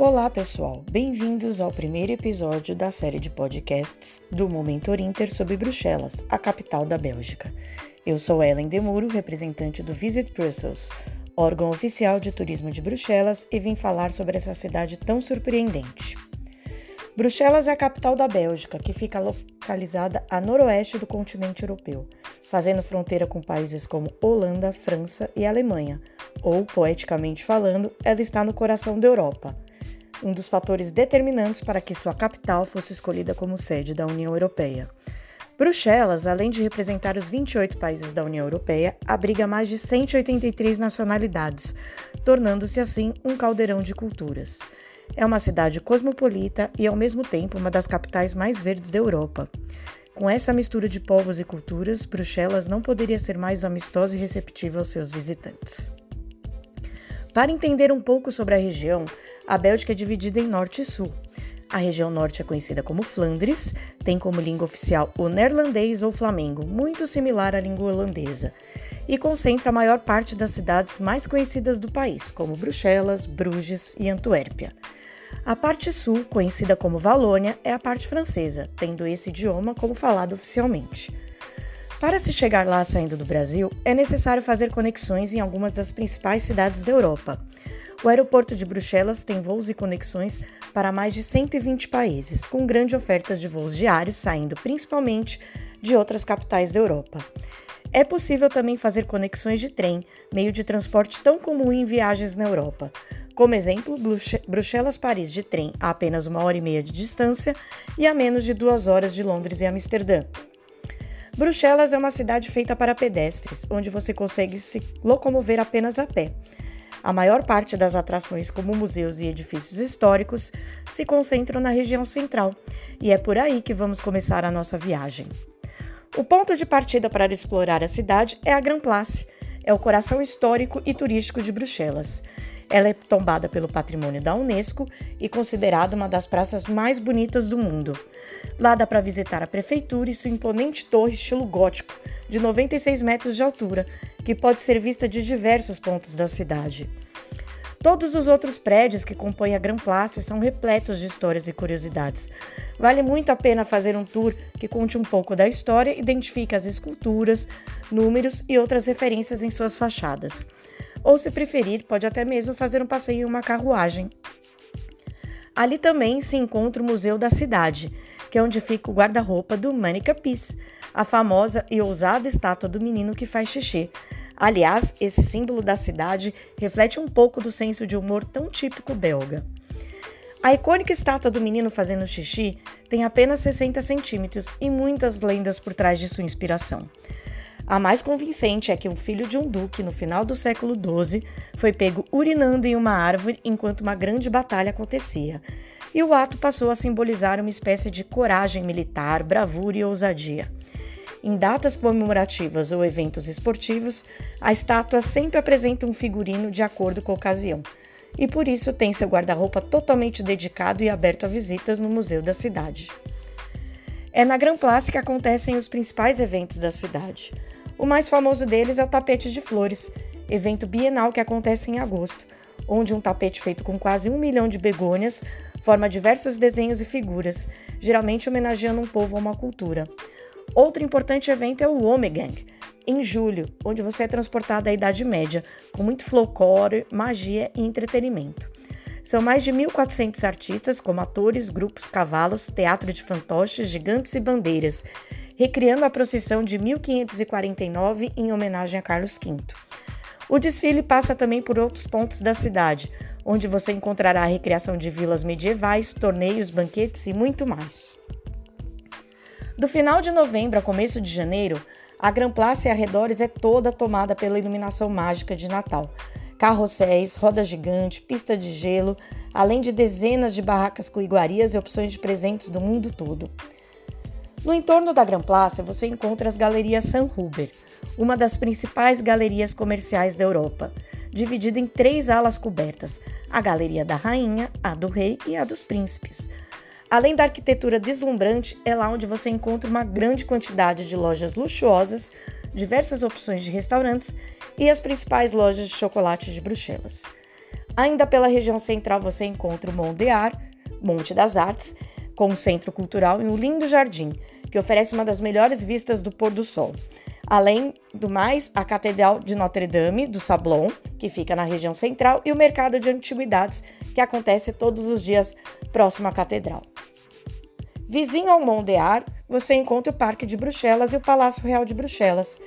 Olá, pessoal! Bem-vindos ao primeiro episódio da série de podcasts do Momento Inter sobre Bruxelas, a capital da Bélgica. Eu sou Ellen Demuro, representante do Visit Brussels, órgão oficial de turismo de Bruxelas, e vim falar sobre essa cidade tão surpreendente. Bruxelas é a capital da Bélgica, que fica localizada a noroeste do continente europeu, fazendo fronteira com países como Holanda, França e Alemanha, ou, poeticamente falando, ela está no coração da Europa um dos fatores determinantes para que sua capital fosse escolhida como sede da União Europeia. Bruxelas, além de representar os 28 países da União Europeia, abriga mais de 183 nacionalidades, tornando-se assim um caldeirão de culturas. É uma cidade cosmopolita e, ao mesmo tempo, uma das capitais mais verdes da Europa. Com essa mistura de povos e culturas, Bruxelas não poderia ser mais amistosa e receptiva aos seus visitantes. Para entender um pouco sobre a região, a Bélgica é dividida em norte e sul. A região norte é conhecida como Flandres, tem como língua oficial o neerlandês ou flamengo, muito similar à língua holandesa, e concentra a maior parte das cidades mais conhecidas do país, como Bruxelas, Bruges e Antuérpia. A parte sul, conhecida como Valônia, é a parte francesa, tendo esse idioma como falado oficialmente. Para se chegar lá saindo do Brasil, é necessário fazer conexões em algumas das principais cidades da Europa. O aeroporto de Bruxelas tem voos e conexões para mais de 120 países, com grande oferta de voos diários saindo principalmente de outras capitais da Europa. É possível também fazer conexões de trem, meio de transporte tão comum em viagens na Europa. Como exemplo, Bruxelas-Paris de trem a apenas uma hora e meia de distância e a menos de duas horas de Londres e Amsterdã. Bruxelas é uma cidade feita para pedestres, onde você consegue se locomover apenas a pé. A maior parte das atrações, como museus e edifícios históricos, se concentram na região central, e é por aí que vamos começar a nossa viagem. O ponto de partida para explorar a cidade é a Grand Place, é o coração histórico e turístico de Bruxelas. Ela é tombada pelo patrimônio da Unesco e considerada uma das praças mais bonitas do mundo. Lá dá para visitar a prefeitura e sua imponente torre estilo gótico, de 96 metros de altura, que pode ser vista de diversos pontos da cidade. Todos os outros prédios que compõem a Grand Place são repletos de histórias e curiosidades. Vale muito a pena fazer um tour que conte um pouco da história, identifique as esculturas, números e outras referências em suas fachadas. Ou, se preferir, pode até mesmo fazer um passeio em uma carruagem. Ali também se encontra o Museu da Cidade, que é onde fica o guarda-roupa do Manica Peace, a famosa e ousada estátua do menino que faz xixi. Aliás, esse símbolo da cidade reflete um pouco do senso de humor tão típico belga. A icônica estátua do menino fazendo xixi tem apenas 60 centímetros e muitas lendas por trás de sua inspiração. A mais convincente é que um filho de um duque, no final do século XII, foi pego urinando em uma árvore enquanto uma grande batalha acontecia, e o ato passou a simbolizar uma espécie de coragem militar, bravura e ousadia. Em datas comemorativas ou eventos esportivos, a estátua sempre apresenta um figurino de acordo com a ocasião, e por isso tem seu guarda-roupa totalmente dedicado e aberto a visitas no museu da cidade. É na Grand Place que acontecem os principais eventos da cidade. O mais famoso deles é o Tapete de Flores, evento bienal que acontece em agosto, onde um tapete feito com quase um milhão de begônias forma diversos desenhos e figuras, geralmente homenageando um povo ou uma cultura. Outro importante evento é o Omegang, em julho, onde você é transportado à Idade Média, com muito folclore, magia e entretenimento. São mais de 1.400 artistas, como atores, grupos, cavalos, teatro de fantoches, gigantes e bandeiras, recriando a procissão de 1549 em homenagem a Carlos V. O desfile passa também por outros pontos da cidade, onde você encontrará a recriação de vilas medievais, torneios, banquetes e muito mais. Do final de novembro a começo de janeiro, a Gran Place e arredores é toda tomada pela iluminação mágica de Natal. Carrosséis, roda gigante, pista de gelo, além de dezenas de barracas com iguarias e opções de presentes do mundo todo. No entorno da Gran Place você encontra as galerias San Huber, uma das principais galerias comerciais da Europa dividida em três alas cobertas: a Galeria da Rainha, a do Rei e a dos Príncipes. Além da arquitetura deslumbrante, é lá onde você encontra uma grande quantidade de lojas luxuosas, diversas opções de restaurantes e as principais lojas de chocolate de Bruxelas. Ainda pela região central você encontra o Mont de Art, Monte das Artes, com um centro cultural e um lindo jardim, que oferece uma das melhores vistas do pôr do sol. Além do mais, a Catedral de Notre-Dame do Sablon, que fica na região central, e o mercado de antiguidades, que acontece todos os dias próximo à catedral. Vizinho ao Mont você encontra o Parque de Bruxelas e o Palácio Real de Bruxelas.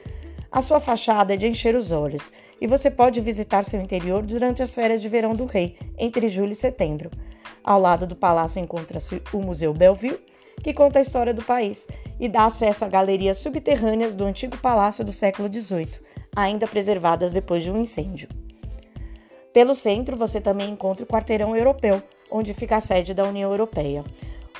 A sua fachada é de encher os olhos e você pode visitar seu interior durante as férias de verão do rei, entre julho e setembro. Ao lado do palácio encontra-se o Museu Belleville, que conta a história do país e dá acesso a galerias subterrâneas do antigo palácio do século XVIII, ainda preservadas depois de um incêndio. Pelo centro, você também encontra o Quarteirão Europeu, onde fica a sede da União Europeia.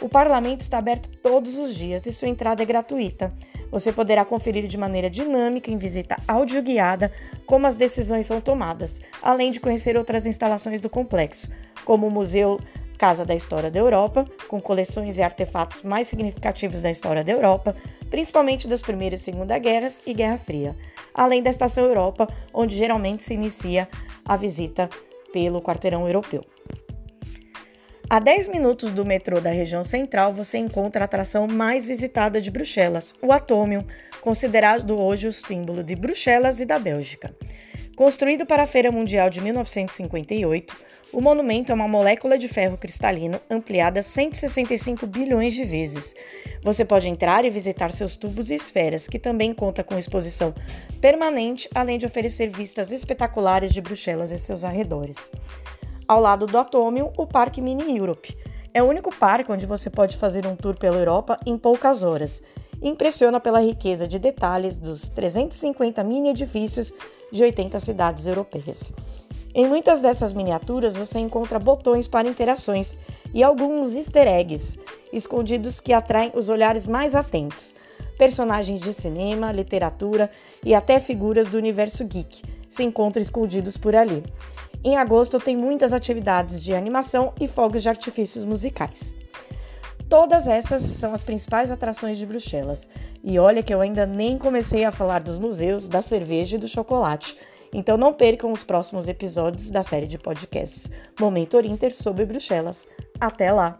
O parlamento está aberto todos os dias e sua entrada é gratuita. Você poderá conferir de maneira dinâmica em visita audioguiada como as decisões são tomadas, além de conhecer outras instalações do complexo, como o Museu Casa da História da Europa, com coleções e artefatos mais significativos da história da Europa, principalmente das Primeira e Segunda Guerras e Guerra Fria, além da Estação Europa, onde geralmente se inicia a visita pelo quarteirão europeu. A 10 minutos do metrô da região central, você encontra a atração mais visitada de Bruxelas, o Atomium, considerado hoje o símbolo de Bruxelas e da Bélgica. Construído para a Feira Mundial de 1958, o monumento é uma molécula de ferro cristalino ampliada 165 bilhões de vezes. Você pode entrar e visitar seus tubos e esferas, que também conta com exposição permanente, além de oferecer vistas espetaculares de Bruxelas e seus arredores. Ao lado do Atomium, o Parque Mini Europe. É o único parque onde você pode fazer um tour pela Europa em poucas horas. Impressiona pela riqueza de detalhes dos 350 mini edifícios de 80 cidades europeias. Em muitas dessas miniaturas você encontra botões para interações e alguns easter eggs escondidos que atraem os olhares mais atentos. Personagens de cinema, literatura e até figuras do universo geek se encontram escondidos por ali. Em agosto tem muitas atividades de animação e fogos de artifícios musicais. Todas essas são as principais atrações de Bruxelas. E olha que eu ainda nem comecei a falar dos museus, da cerveja e do chocolate. Então não percam os próximos episódios da série de podcasts Momento Inter sobre Bruxelas. Até lá!